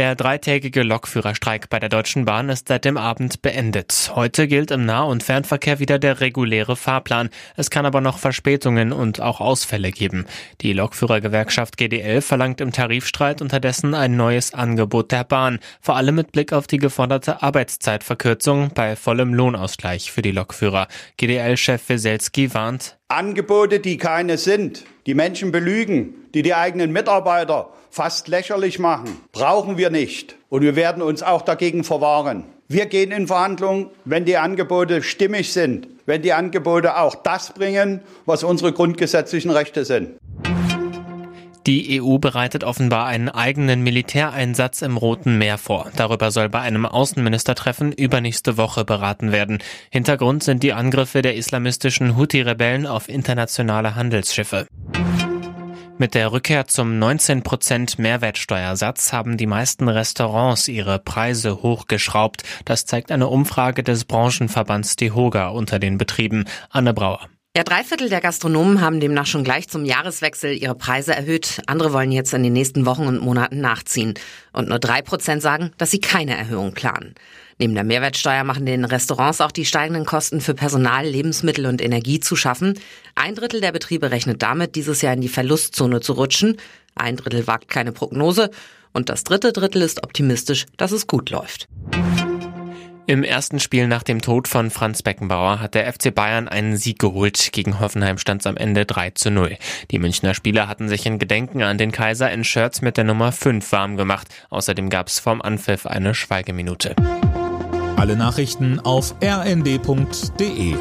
Der dreitägige Lokführerstreik bei der Deutschen Bahn ist seit dem Abend beendet. Heute gilt im Nah- und Fernverkehr wieder der reguläre Fahrplan. Es kann aber noch Verspätungen und auch Ausfälle geben. Die Lokführergewerkschaft GDL verlangt im Tarifstreit unterdessen ein neues Angebot der Bahn, vor allem mit Blick auf die geforderte Arbeitszeitverkürzung bei vollem Lohnausgleich für die Lokführer. GDL-Chef Weselski warnt, Angebote, die keine sind, die Menschen belügen, die die eigenen Mitarbeiter fast lächerlich machen, brauchen wir nicht. Und wir werden uns auch dagegen verwahren. Wir gehen in Verhandlungen, wenn die Angebote stimmig sind, wenn die Angebote auch das bringen, was unsere grundgesetzlichen Rechte sind. Die EU bereitet offenbar einen eigenen Militäreinsatz im Roten Meer vor. Darüber soll bei einem Außenministertreffen übernächste Woche beraten werden. Hintergrund sind die Angriffe der islamistischen Houthi-Rebellen auf internationale Handelsschiffe. Mit der Rückkehr zum 19% Mehrwertsteuersatz haben die meisten Restaurants ihre Preise hochgeschraubt. Das zeigt eine Umfrage des Branchenverbands DEHOGA unter den Betrieben. Anne Brauer. Ja, drei Viertel der Gastronomen haben demnach schon gleich zum Jahreswechsel ihre Preise erhöht. Andere wollen jetzt in den nächsten Wochen und Monaten nachziehen. Und nur drei Prozent sagen, dass sie keine Erhöhung planen. Neben der Mehrwertsteuer machen den Restaurants auch die steigenden Kosten für Personal, Lebensmittel und Energie zu schaffen. Ein Drittel der Betriebe rechnet damit, dieses Jahr in die Verlustzone zu rutschen. Ein Drittel wagt keine Prognose. Und das dritte Drittel ist optimistisch, dass es gut läuft. Im ersten Spiel nach dem Tod von Franz Beckenbauer hat der FC Bayern einen Sieg geholt. Gegen Hoffenheim stand es am Ende 3 zu 0. Die Münchner Spieler hatten sich in Gedenken an den Kaiser in Shirts mit der Nummer 5 warm gemacht. Außerdem gab es vorm Anpfiff eine Schweigeminute. Alle Nachrichten auf rnd.de